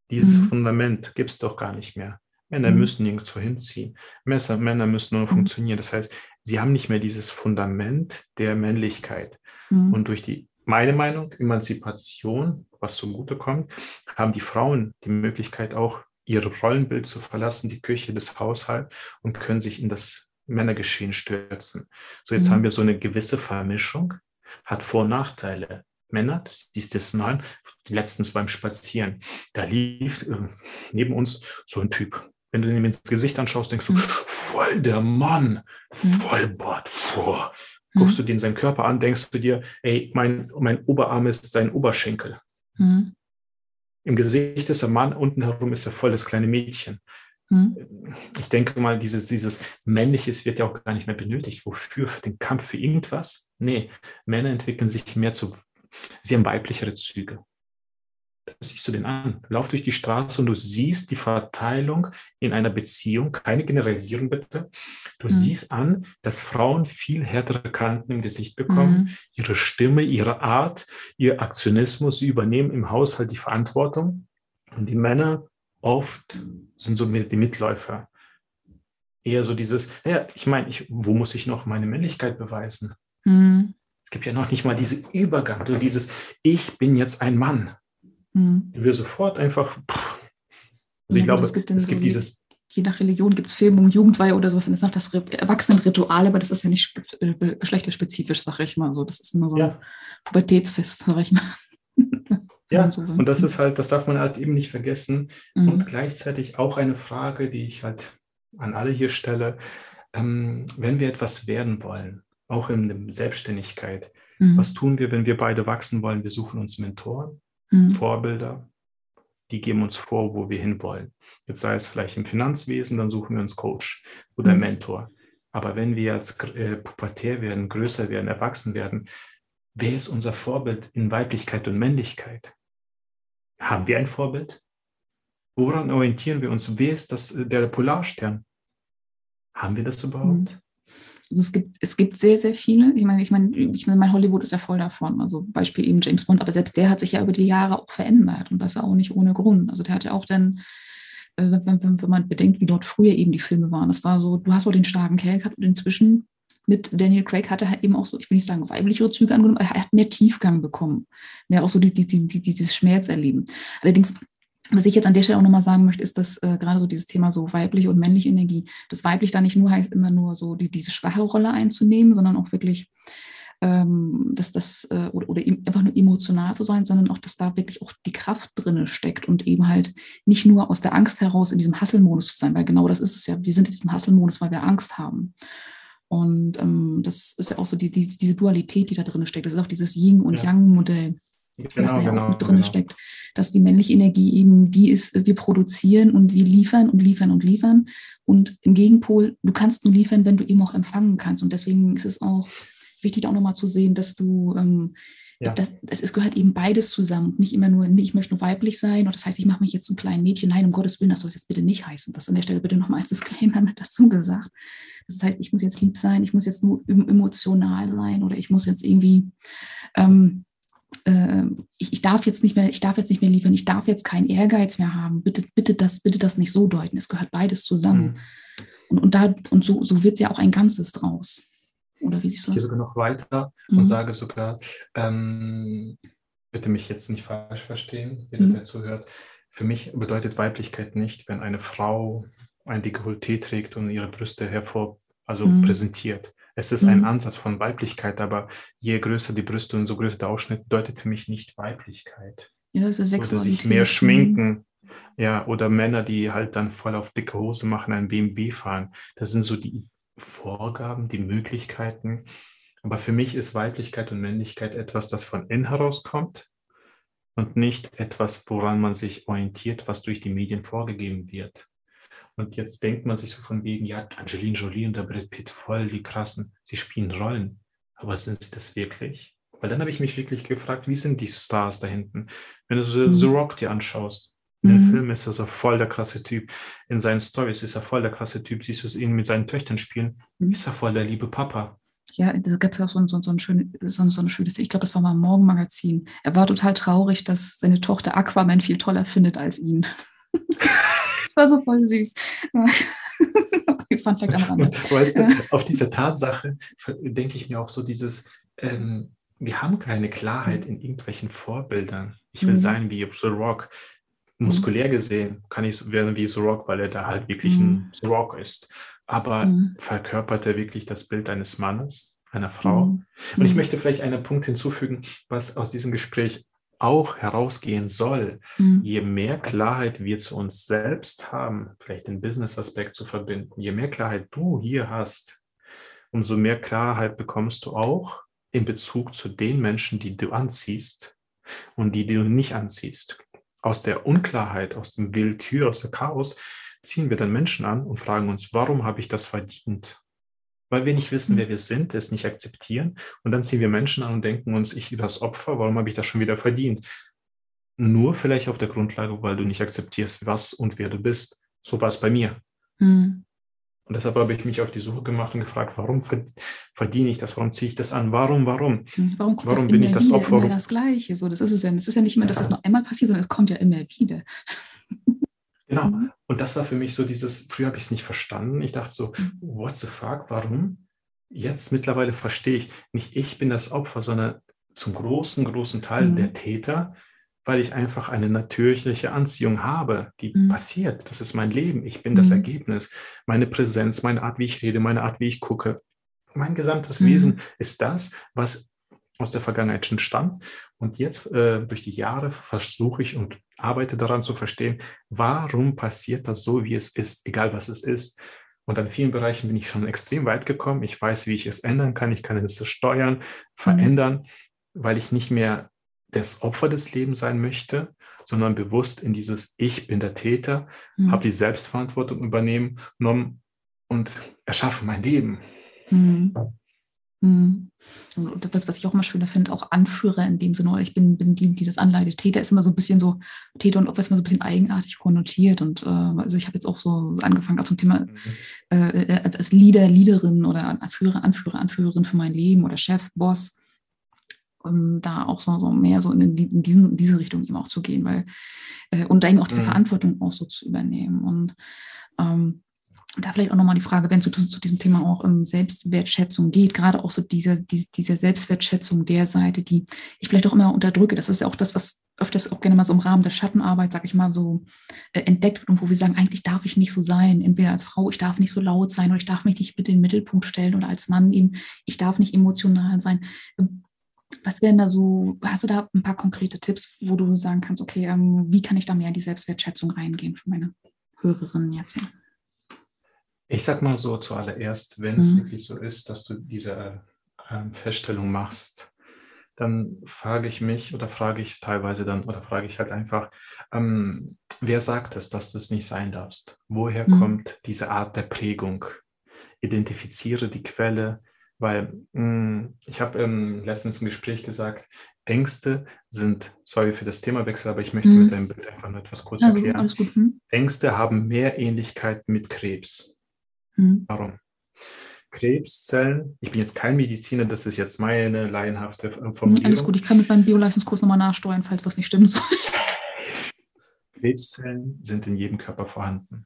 Dieses mhm. Fundament gibt es doch gar nicht mehr. Männer mhm. müssen nirgendwo hinziehen. Messer, Männer müssen nur mhm. funktionieren. Das heißt, sie haben nicht mehr dieses Fundament der Männlichkeit. Mhm. Und durch die, meine Meinung, Emanzipation, was zugute kommt, haben die Frauen die Möglichkeit auch ihr Rollenbild zu verlassen, die Küche, das Haushalt und können sich in das Männergeschehen stürzen. So, jetzt mhm. haben wir so eine gewisse Vermischung, hat Vor- und Nachteile. Männer, das ist das Nein, letztens beim Spazieren, da lief äh, neben uns so ein Typ. Wenn du ihm ins Gesicht anschaust, denkst du, mhm. voll der Mann, mhm. voll Bart, vor. Guckst mhm. du den seinen Körper an, denkst du dir, ey, mein, mein Oberarm ist sein Oberschenkel. Mhm. Im Gesicht ist der Mann, unten herum ist er voll das kleine Mädchen. Mhm. Ich denke mal, dieses, dieses Männliches wird ja auch gar nicht mehr benötigt. Wofür? Für den Kampf für irgendwas? Nee, Männer entwickeln sich mehr zu, sie haben weiblichere Züge siehst du den an. Lauf durch die Straße und du siehst die Verteilung in einer Beziehung, keine Generalisierung bitte. Du mhm. siehst an, dass Frauen viel härtere Kanten im Gesicht bekommen, mhm. ihre Stimme, ihre Art, ihr Aktionismus, sie übernehmen im Haushalt die Verantwortung. Und die Männer oft sind so die Mitläufer. Eher so dieses, ja, ich meine, ich, wo muss ich noch meine Männlichkeit beweisen? Mhm. Es gibt ja noch nicht mal diesen Übergang, so dieses, ich bin jetzt ein Mann. Mhm. Wir sofort einfach. Also ich glaube, es gibt, es gibt dieses. Je nach Religion gibt es Filmung, Jugendweihe oder sowas, dann ist noch das Erwachsenenritual, aber das ist ja nicht äh, geschlechterspezifisch, sage ich mal. So, das ist immer so ein Pubertätsfest, sage ich mal. Ja, und das ist halt, das darf man halt eben nicht vergessen. Mhm. Und gleichzeitig auch eine Frage, die ich halt an alle hier stelle. Ähm, wenn wir etwas werden wollen, auch in der Selbstständigkeit, mhm. was tun wir, wenn wir beide wachsen wollen? Wir suchen uns Mentoren, mhm. Vorbilder, die geben uns vor, wo wir hinwollen. Jetzt sei es vielleicht im Finanzwesen, dann suchen wir uns Coach oder mhm. Mentor. Aber wenn wir als äh, pubertär werden, größer werden, erwachsen werden, wer ist unser Vorbild in Weiblichkeit und Männlichkeit? Haben wir ein Vorbild? Woran orientieren wir uns? Wer ist das, äh, der Polarstern? Haben wir das überhaupt? Mhm. Also es gibt, es gibt sehr, sehr viele. Ich meine, ich meine, ich meine, mein Hollywood ist ja voll davon. Also Beispiel eben James Bond, aber selbst der hat sich ja über die Jahre auch verändert und das auch nicht ohne Grund. Also der hat ja auch dann, äh, wenn, wenn, wenn man bedenkt, wie dort früher eben die Filme waren, das war so, du hast so den starken Kerl gehabt und inzwischen mit Daniel Craig hat er halt eben auch so, ich will nicht sagen weiblichere Züge angenommen, er hat mehr Tiefgang bekommen, mehr auch so die, die, die, dieses Schmerz erleben. Allerdings was ich jetzt an der Stelle auch nochmal sagen möchte, ist, dass äh, gerade so dieses Thema so weibliche und männliche Energie, das weiblich da nicht nur heißt, immer nur so die, diese schwache Rolle einzunehmen, sondern auch wirklich ähm, dass das äh, oder, oder einfach nur emotional zu sein, sondern auch, dass da wirklich auch die Kraft drinne steckt und eben halt nicht nur aus der Angst heraus in diesem Hustle-Modus zu sein, weil genau das ist es ja. Wir sind in diesem Hustle-Modus, weil wir Angst haben. Und ähm, das ist ja auch so die, die, diese Dualität, die da drin steckt. Das ist auch dieses Yin- und ja. Yang-Modell, genau, das da ja genau, auch mit drin genau. steckt. Dass die männliche Energie eben die ist, wir produzieren und wir liefern und liefern und liefern. Und im Gegenpol, du kannst nur liefern, wenn du eben auch empfangen kannst. Und deswegen ist es auch wichtig auch nochmal zu sehen, dass du, ähm, ja. das, das, es gehört eben beides zusammen. Nicht immer nur, ich möchte nur weiblich sein oder das heißt, ich mache mich jetzt ein kleines Mädchen. Nein, um Gottes Willen, das soll es jetzt bitte nicht heißen. Das an der Stelle bitte nochmal als Disclaimer mit dazu gesagt. Das heißt, ich muss jetzt lieb sein, ich muss jetzt nur emotional sein oder ich muss jetzt irgendwie, ähm, äh, ich, ich, darf jetzt nicht mehr, ich darf jetzt nicht mehr liefern, ich darf jetzt keinen Ehrgeiz mehr haben. Bitte, bitte das, bitte das nicht so deuten. Es gehört beides zusammen. Mhm. Und, und, da, und so, so wird ja auch ein Ganzes draus. Oder wie siehst du? Ich gehe sogar noch weiter mhm. und sage sogar, ähm, bitte mich jetzt nicht falsch verstehen, jeder, mhm. der zuhört. Für mich bedeutet Weiblichkeit nicht, wenn eine Frau ein Dekolleté trägt und ihre Brüste hervor, also mhm. präsentiert. Es ist ein mhm. Ansatz von Weiblichkeit, aber je größer die Brüste und so größer der Ausschnitt, bedeutet für mich nicht Weiblichkeit. Ja, Sexualität. Oder sich mehr schminken. Ja, oder Männer, die halt dann voll auf dicke Hose machen, ein BMW fahren. Das sind so die Vorgaben, die Möglichkeiten. Aber für mich ist Weiblichkeit und Männlichkeit etwas, das von innen herauskommt und nicht etwas, woran man sich orientiert, was durch die Medien vorgegeben wird. Und jetzt denkt man sich so von wegen, ja, Angelina Jolie und der Brad Pitt voll die krassen, sie spielen Rollen. Aber sind sie das wirklich? Weil dann habe ich mich wirklich gefragt, wie sind die Stars da hinten? Wenn du so mhm. The Rock dir anschaust, in mhm. dem Film ist er so voll der krasse Typ. In seinen Stories ist er voll der krasse Typ. Siehst du ihn mit seinen Töchtern spielen, mhm. ist er voll der liebe Papa. Ja, da gibt es auch so, so, so, ein schöne, so, so eine schöne, ich glaube, das war mal im Morgenmagazin. Er war total traurig, dass seine Tochter Aquaman viel toller findet als ihn. das war so voll süß. Fun Fact am Rande. Weißt du, auf diese Tatsache denke ich mir auch so dieses, ähm, wir haben keine Klarheit in irgendwelchen Vorbildern. Ich will mhm. sein wie The Rock. Mhm. muskulär gesehen kann ich werden wie The Rock, weil er da halt wirklich mhm. ein The Rock ist. Aber mhm. verkörpert er wirklich das Bild eines Mannes, einer Frau? Mhm. Und ich mhm. möchte vielleicht einen Punkt hinzufügen, was aus diesem Gespräch auch herausgehen soll. Mhm. Je mehr Klarheit wir zu uns selbst haben, vielleicht den Business-Aspekt zu verbinden, je mehr Klarheit du hier hast, umso mehr Klarheit bekommst du auch in Bezug zu den Menschen, die du anziehst und die, die du nicht anziehst aus der Unklarheit, aus dem Willkür, aus dem Chaos, ziehen wir dann Menschen an und fragen uns, warum habe ich das verdient? Weil wir nicht wissen, wer wir sind, es nicht akzeptieren. Und dann ziehen wir Menschen an und denken uns, ich das Opfer, warum habe ich das schon wieder verdient? Nur vielleicht auf der Grundlage, weil du nicht akzeptierst, was und wer du bist. So war es bei mir. Mhm. Und deshalb habe ich mich auf die Suche gemacht und gefragt, warum verdiene ich das? Warum ziehe ich das an? Warum, warum? Hm, warum, warum bin ich das Opfer? Immer das Gleiche. So, das ist es ja. Es ist ja nicht immer, dass ja. das noch einmal passiert, sondern es kommt ja immer wieder. Genau. Mhm. Und das war für mich so dieses, früher habe ich es nicht verstanden. Ich dachte so, mhm. what the fuck, warum? Jetzt mittlerweile verstehe ich, nicht ich bin das Opfer, sondern zum großen, großen Teil mhm. der Täter weil ich einfach eine natürliche Anziehung habe, die mhm. passiert. Das ist mein Leben. Ich bin mhm. das Ergebnis. Meine Präsenz, meine Art, wie ich rede, meine Art, wie ich gucke. Mein gesamtes mhm. Wesen ist das, was aus der Vergangenheit schon stammt. Und jetzt äh, durch die Jahre versuche ich und arbeite daran zu verstehen, warum passiert das so, wie es ist, egal was es ist. Und an vielen Bereichen bin ich schon extrem weit gekommen. Ich weiß, wie ich es ändern kann. Ich kann es steuern, mhm. verändern, weil ich nicht mehr das Opfer des Lebens sein möchte, sondern bewusst in dieses Ich bin der Täter, mhm. habe die Selbstverantwortung übernehmen genommen und erschaffe mein Leben. Mhm. Mhm. Und das, was ich auch immer schöner finde, auch Anführer in dem Sinne, oder ich bin, bin die, die das anleitet. Täter ist immer so ein bisschen so, Täter und Opfer ist immer so ein bisschen eigenartig konnotiert. Und äh, also ich habe jetzt auch so, angefangen als zum Thema mhm. äh, als, als Leader, Leaderin oder Anführer, Anführer, Anführerin für mein Leben oder Chef, Boss um da auch so, so mehr so in, in, diesen, diese Richtung eben auch zu gehen, weil äh, und da eben auch diese mhm. Verantwortung auch so zu übernehmen. Und ähm, da vielleicht auch nochmal die Frage, wenn es zu, zu, diesem Thema auch um Selbstwertschätzung geht, gerade auch so diese, diese, diese Selbstwertschätzung der Seite, die ich vielleicht auch immer unterdrücke. Das ist ja auch das, was öfters auch gerne mal so im Rahmen der Schattenarbeit, sag ich mal, so äh, entdeckt wird und wo wir sagen, eigentlich darf ich nicht so sein. Entweder als Frau, ich darf nicht so laut sein oder ich darf mich nicht mit in den Mittelpunkt stellen oder als Mann eben, ich darf nicht emotional sein. Ähm, was wären da so, hast du da ein paar konkrete Tipps, wo du sagen kannst, okay, ähm, wie kann ich da mehr in die Selbstwertschätzung reingehen für meine Hörerinnen jetzt? Ich sag mal so zuallererst, wenn mhm. es wirklich so ist, dass du diese ähm, Feststellung machst, dann frage ich mich oder frage ich teilweise dann oder frage ich halt einfach, ähm, wer sagt es, dass du es nicht sein darfst? Woher mhm. kommt diese Art der Prägung? Identifiziere die Quelle, weil mh, hm, ich habe ähm, letztens im Gespräch gesagt, Ängste sind, sorry für das Themawechsel, aber ich möchte mhm. mit deinem Bild einfach nur etwas kurz also, erklären. Mhm. Ängste haben mehr Ähnlichkeit mit Krebs. Mhm. Warum? Krebszellen, ich bin jetzt kein Mediziner, das ist jetzt meine laienhafte Formulierung. Alles gut, ich kann mit meinem Bioleistungskurs nochmal nachsteuern, falls was nicht stimmen soll. Krebszellen sind in jedem Körper vorhanden.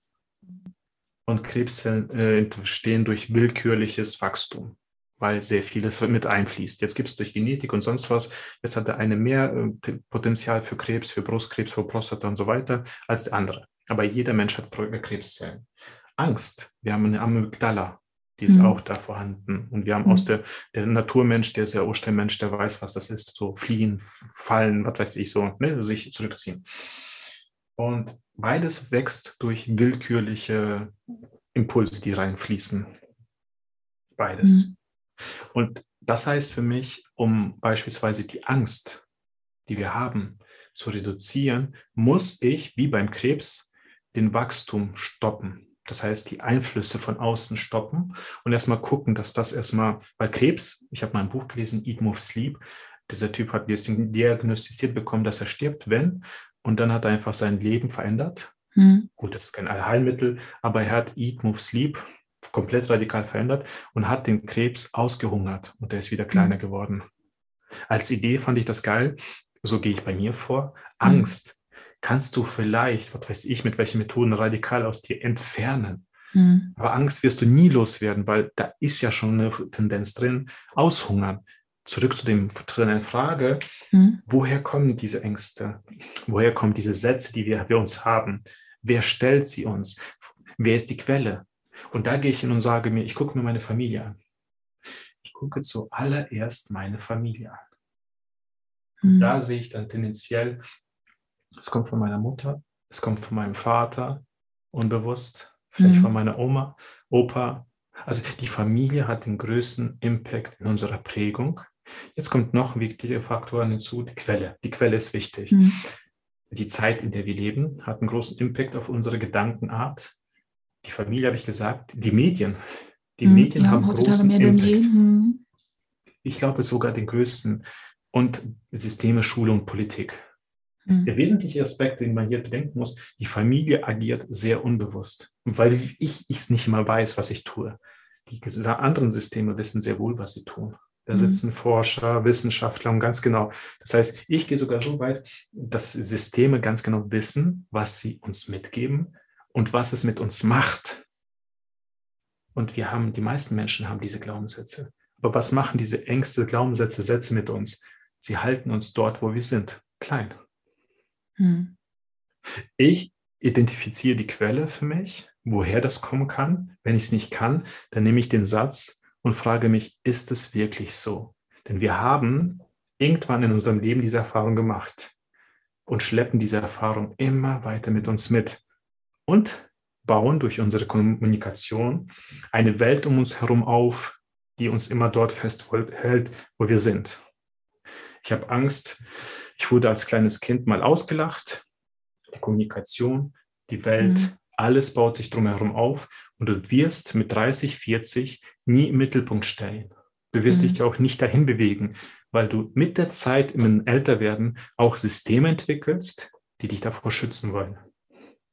Und Krebszellen äh, entstehen durch willkürliches Wachstum, weil sehr vieles mit einfließt. Jetzt gibt es durch Genetik und sonst was, jetzt hat der eine mehr äh, Potenzial für Krebs, für Brustkrebs, für Prostata und so weiter als der andere. Aber jeder Mensch hat Krebszellen. Angst, wir haben eine Amygdala, die ist mhm. auch da vorhanden. Und wir haben mhm. aus der, der Naturmensch, der ist ja Ursteinmensch, der weiß, was das ist, so fliehen, fallen, was weiß ich, so, ne, sich zurückziehen. Und beides wächst durch willkürliche Impulse, die reinfließen. Beides. Mhm. Und das heißt für mich, um beispielsweise die Angst, die wir haben, zu reduzieren, muss ich, wie beim Krebs, den Wachstum stoppen. Das heißt, die Einflüsse von außen stoppen und erstmal gucken, dass das erstmal, weil Krebs, ich habe mal ein Buch gelesen, Eat, Move, Sleep, dieser Typ hat diagnostiziert bekommen, dass er stirbt, wenn, und dann hat er einfach sein Leben verändert. Hm. Gut, das ist kein Allheilmittel, aber er hat Eat, Move, Sleep komplett radikal verändert und hat den Krebs ausgehungert und der ist wieder kleiner hm. geworden. Als Idee fand ich das geil. So gehe ich bei mir vor. Hm. Angst kannst du vielleicht, was weiß ich, mit welchen Methoden radikal aus dir entfernen. Mhm. Aber Angst wirst du nie loswerden, weil da ist ja schon eine Tendenz drin, aushungern. Zurück zu, dem, zu deiner Frage, mhm. woher kommen diese Ängste? Woher kommen diese Sätze, die wir, wir uns haben? Wer stellt sie uns? Wer ist die Quelle? Und da gehe ich hin und sage mir, ich gucke mir meine Familie an. Ich gucke zuallererst meine Familie an. Mhm. Da sehe ich dann tendenziell es kommt von meiner Mutter, es kommt von meinem Vater, unbewusst, vielleicht mhm. von meiner Oma, Opa. Also die Familie hat den größten Impact in unserer Prägung. Jetzt kommt noch ein wichtiger Faktor hinzu, die Quelle. Die Quelle ist wichtig. Mhm. Die Zeit, in der wir leben, hat einen großen Impact auf unsere Gedankenart. Die Familie, habe ich gesagt, die Medien. Die mhm, Medien ja, haben großen Impact. Mhm. Ich glaube sogar den größten. Und Systeme, Schule und Politik. Mhm. Der wesentliche Aspekt, den man hier bedenken muss, die Familie agiert sehr unbewusst, weil ich es nicht mal weiß, was ich tue. Die anderen Systeme wissen sehr wohl, was sie tun. Da mhm. sitzen Forscher, Wissenschaftler und ganz genau. Das heißt, ich gehe sogar so weit, dass Systeme ganz genau wissen, was sie uns mitgeben und was es mit uns macht. Und wir haben, die meisten Menschen haben diese Glaubenssätze. Aber was machen diese Ängste, Glaubenssätze, Sätze mit uns? Sie halten uns dort, wo wir sind, klein. Hm. Ich identifiziere die Quelle für mich, woher das kommen kann. Wenn ich es nicht kann, dann nehme ich den Satz und frage mich, ist es wirklich so? Denn wir haben irgendwann in unserem Leben diese Erfahrung gemacht und schleppen diese Erfahrung immer weiter mit uns mit und bauen durch unsere Kommunikation eine Welt um uns herum auf, die uns immer dort festhält, wo wir sind. Ich habe Angst, ich wurde als kleines Kind mal ausgelacht. Die Kommunikation, die Welt, mhm. alles baut sich drumherum auf und du wirst mit 30, 40 nie im Mittelpunkt stellen. Du wirst mhm. dich auch nicht dahin bewegen, weil du mit der Zeit im Älterwerden auch Systeme entwickelst, die dich davor schützen wollen.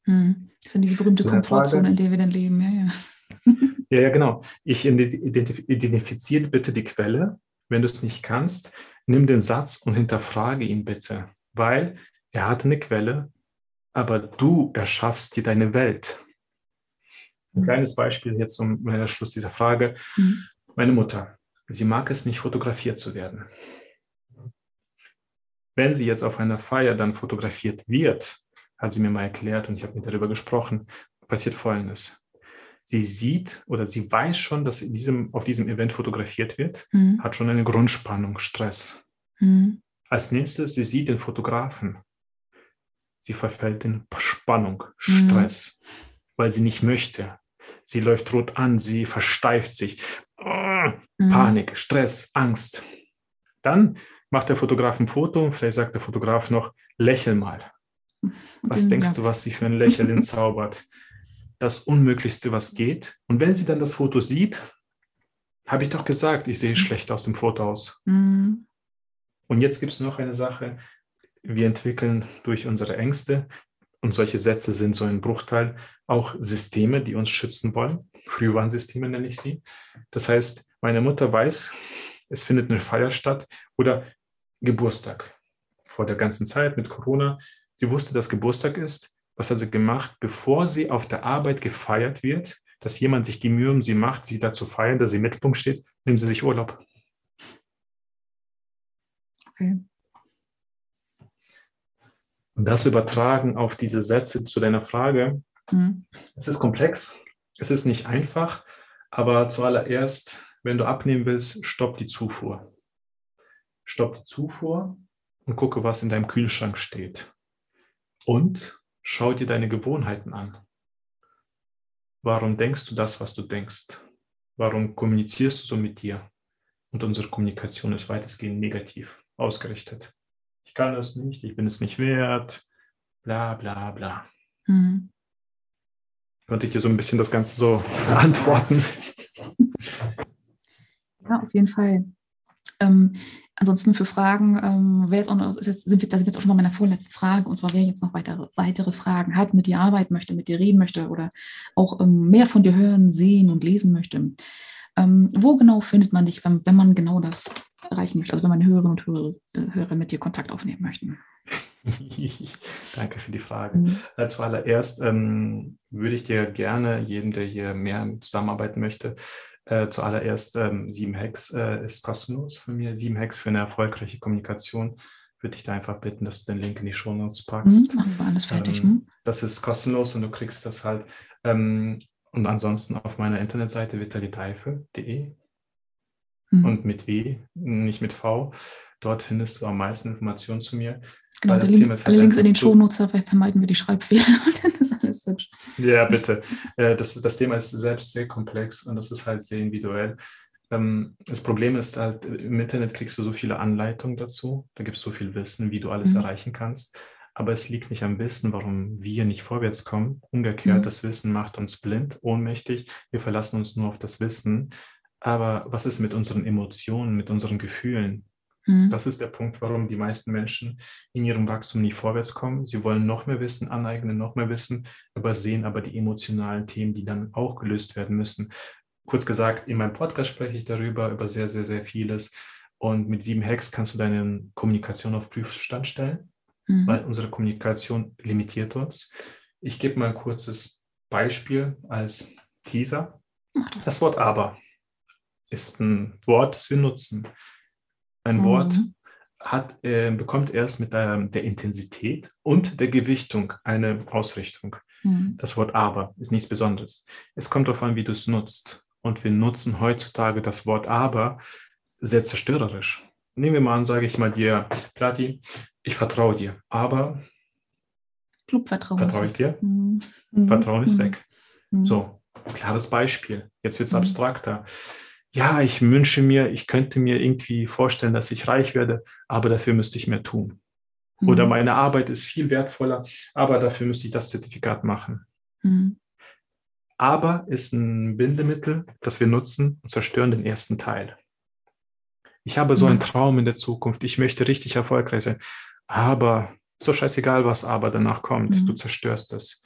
Mhm. Das sind diese berühmte Komfortzone, in der wir dann leben. Ja, ja. ja, ja genau. Ich identifiziere bitte die Quelle. Wenn du es nicht kannst, nimm den Satz und hinterfrage ihn bitte, weil er hat eine Quelle, aber du erschaffst dir deine Welt. Ein mhm. kleines Beispiel jetzt zum Schluss dieser Frage. Mhm. Meine Mutter, sie mag es nicht, fotografiert zu werden. Wenn sie jetzt auf einer Feier dann fotografiert wird, hat sie mir mal erklärt und ich habe mit darüber gesprochen, passiert Folgendes. Sie sieht oder sie weiß schon, dass in diesem, auf diesem Event fotografiert wird, mhm. hat schon eine Grundspannung, Stress. Mhm. Als nächstes, sie sieht den Fotografen. Sie verfällt in Spannung, mhm. Stress, mhm. weil sie nicht möchte. Sie läuft rot an, sie versteift sich. Mhm. Panik, Stress, Angst. Dann macht der Fotograf ein Foto und vielleicht sagt der Fotograf noch, lächel mal. Was denkst ja. du, was sie für ein Lächeln zaubert? Das Unmöglichste, was geht. Und wenn sie dann das Foto sieht, habe ich doch gesagt, ich sehe schlecht aus dem Foto aus. Mhm. Und jetzt gibt es noch eine Sache. Wir entwickeln durch unsere Ängste, und solche Sätze sind so ein Bruchteil, auch Systeme, die uns schützen wollen. Frühwarnsysteme nenne ich sie. Das heißt, meine Mutter weiß, es findet eine Feier statt oder Geburtstag. Vor der ganzen Zeit mit Corona Sie wusste, dass Geburtstag ist. Was hat sie gemacht, bevor sie auf der Arbeit gefeiert wird, dass jemand sich die Mühe um sie macht, sie dazu feiern, dass sie im Mittelpunkt steht, nehmen sie sich Urlaub. Okay. Und das übertragen auf diese Sätze zu deiner Frage. Mhm. Es ist komplex, es ist nicht einfach, aber zuallererst, wenn du abnehmen willst, stopp die Zufuhr. Stopp die Zufuhr und gucke, was in deinem Kühlschrank steht. Und schau dir deine Gewohnheiten an. Warum denkst du das, was du denkst? Warum kommunizierst du so mit dir? Und unsere Kommunikation ist weitestgehend negativ ausgerichtet. Ich kann das nicht, ich bin es nicht wert, bla bla bla. Mhm. Konnte ich dir so ein bisschen das Ganze so verantworten? Ja, auf jeden Fall. Ähm, ansonsten für Fragen, ähm, wer jetzt auch noch, jetzt, sind wir, da sind wir jetzt auch schon mal meiner vorletzten Frage, und zwar wer jetzt noch weitere, weitere Fragen hat, mit dir arbeiten möchte, mit dir reden möchte oder auch ähm, mehr von dir hören, sehen und lesen möchte. Ähm, wo genau findet man dich, wenn, wenn, man genau das erreichen möchte, also wenn meine Hörerinnen und Hörer, äh, Hörer mit dir Kontakt aufnehmen möchten? Danke für die Frage. Mhm. Äh, zuallererst ähm, würde ich dir gerne jedem, der hier mehr zusammenarbeiten möchte, äh, zuallererst ähm, 7 Hacks äh, ist kostenlos für mir. 7 Hacks für eine erfolgreiche Kommunikation. Würde ich da einfach bitten, dass du den Link in die Show Notes packst. Mhm, machen wir alles fertig. Ähm, hm? das ist kostenlos und du kriegst das halt. Ähm, und ansonsten auf meiner Internetseite vitaliteife.de mhm. und mit W, nicht mit V. Dort findest du am meisten Informationen zu mir. Genau, Link, alle halt Links in den Shownotes, dabei vermeiden wir die Schreibfehler. dann ist alles hübsch. Ja, bitte. Das, das Thema ist selbst sehr komplex und das ist halt sehr individuell. Ähm, das Problem ist halt, im Internet kriegst du so viele Anleitungen dazu. Da gibt es so viel Wissen, wie du alles mhm. erreichen kannst. Aber es liegt nicht am Wissen, warum wir nicht vorwärts kommen. Umgekehrt, mhm. das Wissen macht uns blind, ohnmächtig. Wir verlassen uns nur auf das Wissen. Aber was ist mit unseren Emotionen, mit unseren Gefühlen? Mhm. Das ist der Punkt, warum die meisten Menschen in ihrem Wachstum nie vorwärts kommen. Sie wollen noch mehr Wissen aneignen, noch mehr Wissen, übersehen aber die emotionalen Themen, die dann auch gelöst werden müssen. Kurz gesagt, in meinem Podcast spreche ich darüber, über sehr, sehr, sehr vieles. Und mit sieben Hacks kannst du deine Kommunikation auf Prüfstand stellen, mhm. weil unsere Kommunikation limitiert uns. Ich gebe mal ein kurzes Beispiel als Teaser. Das Wort aber ist ein Wort, das wir nutzen. Ein mhm. Wort hat, äh, bekommt erst mit der, der, Intensität und der Gewichtung eine Ausrichtung. Mhm. Das Wort aber ist nichts Besonderes. Es kommt darauf an, wie du es nutzt. Und wir nutzen heutzutage das Wort aber sehr zerstörerisch. Nehmen wir mal an, sage ich mal dir, Plati, ich vertraue dir, aber Club, Vertrauen vertraue ich dir? Mhm. Vertrauen ist mhm. weg. Mhm. So, klares Beispiel. Jetzt wird es mhm. abstrakter ja, ich wünsche mir, ich könnte mir irgendwie vorstellen, dass ich reich werde, aber dafür müsste ich mehr tun. Mhm. Oder meine Arbeit ist viel wertvoller, aber dafür müsste ich das Zertifikat machen. Mhm. Aber ist ein Bindemittel, das wir nutzen und zerstören den ersten Teil. Ich habe so mhm. einen Traum in der Zukunft, ich möchte richtig erfolgreich sein, aber so scheißegal, was aber danach kommt, du mhm. zerstörst es.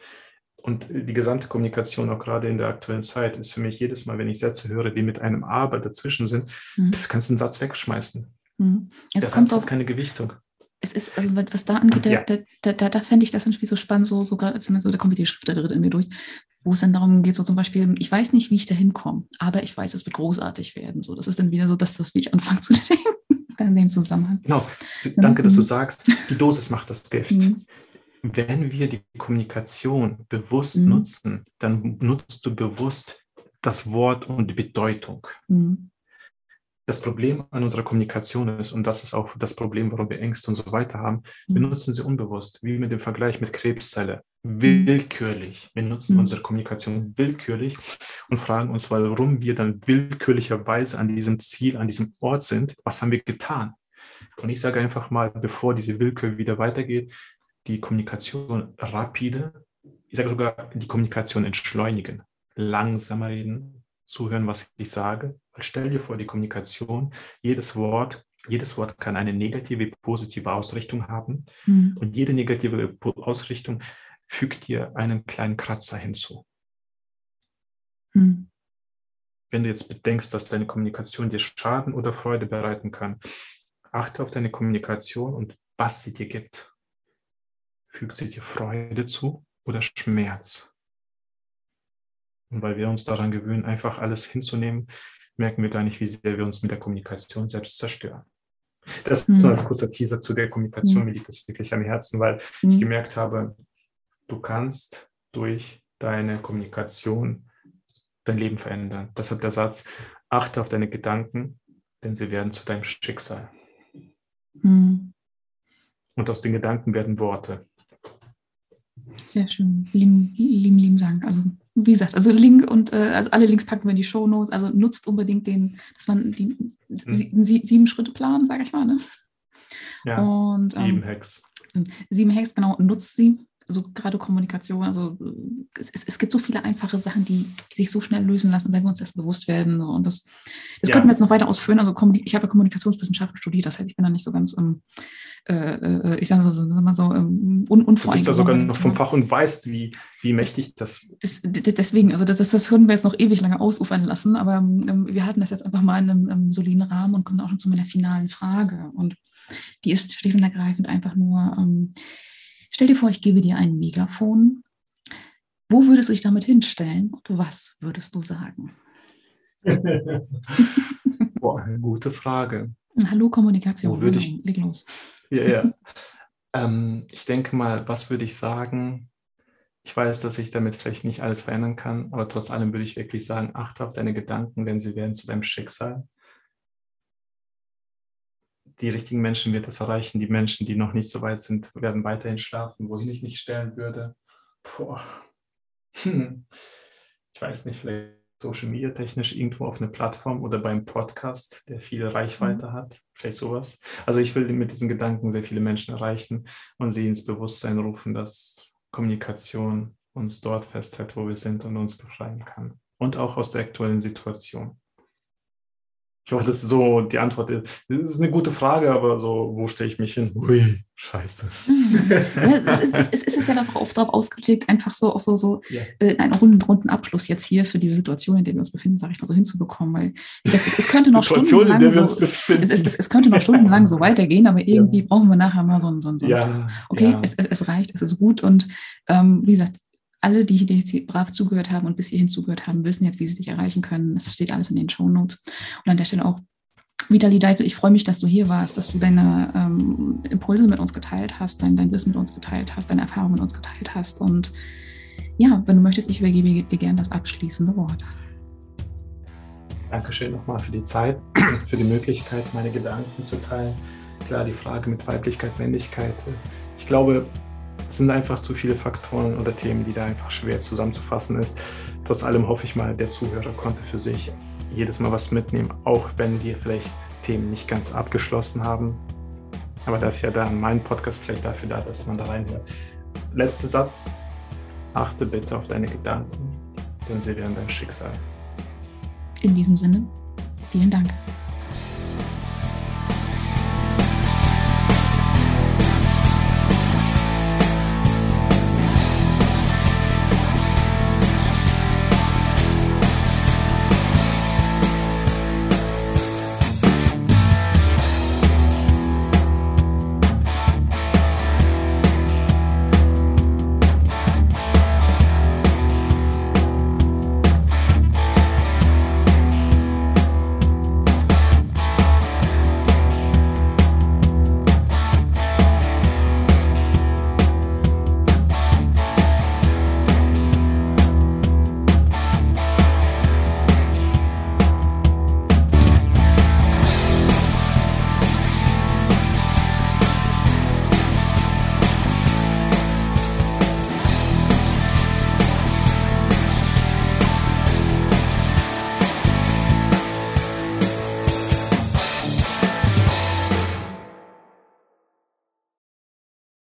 Und die gesamte Kommunikation, auch gerade in der aktuellen Zeit, ist für mich jedes Mal, wenn ich Sätze höre, die mit einem Aber dazwischen sind, mhm. kannst du einen Satz wegschmeißen. Mhm. Es der kommt Satz hat keine Gewichtung. Es ist, also was da angeht, ja. da, da, da, da fände ich das irgendwie so spannend, so, so, so da kommt die Schrift Schriftlehrerin in mir durch, wo es dann darum geht, so zum Beispiel, ich weiß nicht, wie ich da hinkomme, aber ich weiß, es wird großartig werden. So, das ist dann wieder so, dass das, wie ich anfange zu denken. in dem Zusammenhang. Genau, danke, dass du mhm. sagst, die Dosis macht das Gift. Mhm. Wenn wir die Kommunikation bewusst mhm. nutzen, dann nutzt du bewusst das Wort und die Bedeutung. Mhm das Problem an unserer Kommunikation ist, und das ist auch das Problem, warum wir Ängste und so weiter haben, wir mhm. nutzen sie unbewusst, wie mit dem Vergleich mit Krebszelle, willkürlich. Wir nutzen mhm. unsere Kommunikation willkürlich und fragen uns, warum wir dann willkürlicherweise an diesem Ziel, an diesem Ort sind. Was haben wir getan? Und ich sage einfach mal, bevor diese Willkür wieder weitergeht, die Kommunikation rapide, ich sage sogar die Kommunikation entschleunigen, langsamer reden, zuhören, was ich sage. Weil stell dir vor, die Kommunikation, jedes Wort, jedes Wort kann eine negative, positive Ausrichtung haben. Mhm. Und jede negative Ausrichtung fügt dir einen kleinen Kratzer hinzu. Mhm. Wenn du jetzt bedenkst, dass deine Kommunikation dir Schaden oder Freude bereiten kann, achte auf deine Kommunikation und was sie dir gibt. Fügt sie dir Freude zu oder Schmerz? Und weil wir uns daran gewöhnen, einfach alles hinzunehmen, merken wir gar nicht, wie sehr wir uns mit der Kommunikation selbst zerstören. Das mhm. so als kurzer Teaser zu der Kommunikation. Mhm. Mir liegt das wirklich am Herzen, weil mhm. ich gemerkt habe, du kannst durch deine Kommunikation dein Leben verändern. Deshalb der Satz, achte auf deine Gedanken, denn sie werden zu deinem Schicksal. Mhm. Und aus den Gedanken werden Worte. Sehr schön. Lieben, lieben, lieben Dank. Also wie gesagt, also Link und äh, also alle Links packen wir in die Show Notes. Also nutzt unbedingt den, dass man die mhm. sie, sieben Schritte Plan, sage ich mal. Ne? Ja. Und, sieben ähm, Hacks. Sieben Hacks, genau. Nutzt sie. Also gerade Kommunikation. Also es, es, es gibt so viele einfache Sachen, die, die, sich so schnell lösen lassen, wenn wir uns das bewusst werden. Und das, das ja. könnten wir jetzt noch weiter ausführen. Also ich habe ja Kommunikationswissenschaften studiert, das heißt, ich bin da nicht so ganz um, äh, äh, ich sage mal so, ähm, un, unvoreingenommen. Du bist da sogar noch vom Fach und weißt, wie, wie mächtig das ist. Deswegen, also das, das können wir jetzt noch ewig lange ausufern lassen, aber ähm, wir halten das jetzt einfach mal in einem, einem soliden Rahmen und kommen auch schon zu meiner finalen Frage. Und die ist schlicht und ergreifend einfach nur, ähm, stell dir vor, ich gebe dir ein Megafon. Wo würdest du dich damit hinstellen und was würdest du sagen? Boah, eine gute Frage. Hallo Kommunikation. Wo würde ich, Leg los. Ja, ja. ähm, ich denke mal, was würde ich sagen? Ich weiß, dass ich damit vielleicht nicht alles verändern kann, aber trotz allem würde ich wirklich sagen, achte auf deine Gedanken, denn sie werden zu deinem Schicksal. Die richtigen Menschen wird das erreichen. Die Menschen, die noch nicht so weit sind, werden weiterhin schlafen, wohin ich mich stellen würde. Puh. Hm. Ich weiß nicht, vielleicht Social Media technisch irgendwo auf eine Plattform oder beim Podcast, der viel Reichweite mhm. hat, vielleicht sowas. Also ich will mit diesen Gedanken sehr viele Menschen erreichen und sie ins Bewusstsein rufen, dass Kommunikation uns dort festhält, wo wir sind und uns befreien kann. Und auch aus der aktuellen Situation. Ich hoffe, das ist so die Antwort. Das ist eine gute Frage, aber so, wo stelle ich mich hin? Ui, scheiße. Mhm. Ja, es, ist, es, ist, ja darauf, oft darauf ausgelegt, einfach so auch so, so ja. äh, einen runden, runden Abschluss jetzt hier für diese Situation, in der wir uns befinden, sage ich mal so hinzubekommen. Weil, wie gesagt, es, es könnte noch stundenlang so, es, könnte noch stundenlang so weitergehen, aber irgendwie ja. brauchen wir nachher mal so ein, so ein, so ein okay, Es, es, reicht, es ist gut und ähm, wie gesagt, alle, die hier brav zugehört haben und bis hierhin zugehört haben, wissen jetzt, wie sie dich erreichen können. Das steht alles in den Show Notes. Und an der Stelle auch Vitali Deipel, ich freue mich, dass du hier warst, dass du deine ähm, Impulse mit uns geteilt hast, dein, dein Wissen mit uns geteilt hast, deine Erfahrungen mit uns geteilt hast. Und ja, wenn du möchtest, ich übergebe dir gerne das abschließende Wort. Dankeschön nochmal für die Zeit, für die Möglichkeit, meine Gedanken zu teilen. Klar, die Frage mit Weiblichkeit, Männlichkeit. Ich glaube, es sind einfach zu viele Faktoren oder Themen, die da einfach schwer zusammenzufassen ist. Trotz allem hoffe ich mal, der Zuhörer konnte für sich jedes Mal was mitnehmen, auch wenn wir vielleicht Themen nicht ganz abgeschlossen haben. Aber das ist ja dann mein Podcast vielleicht dafür da, dass man da reinhört. Letzter Satz. Achte bitte auf deine Gedanken, denn sie werden dein Schicksal. In diesem Sinne, vielen Dank.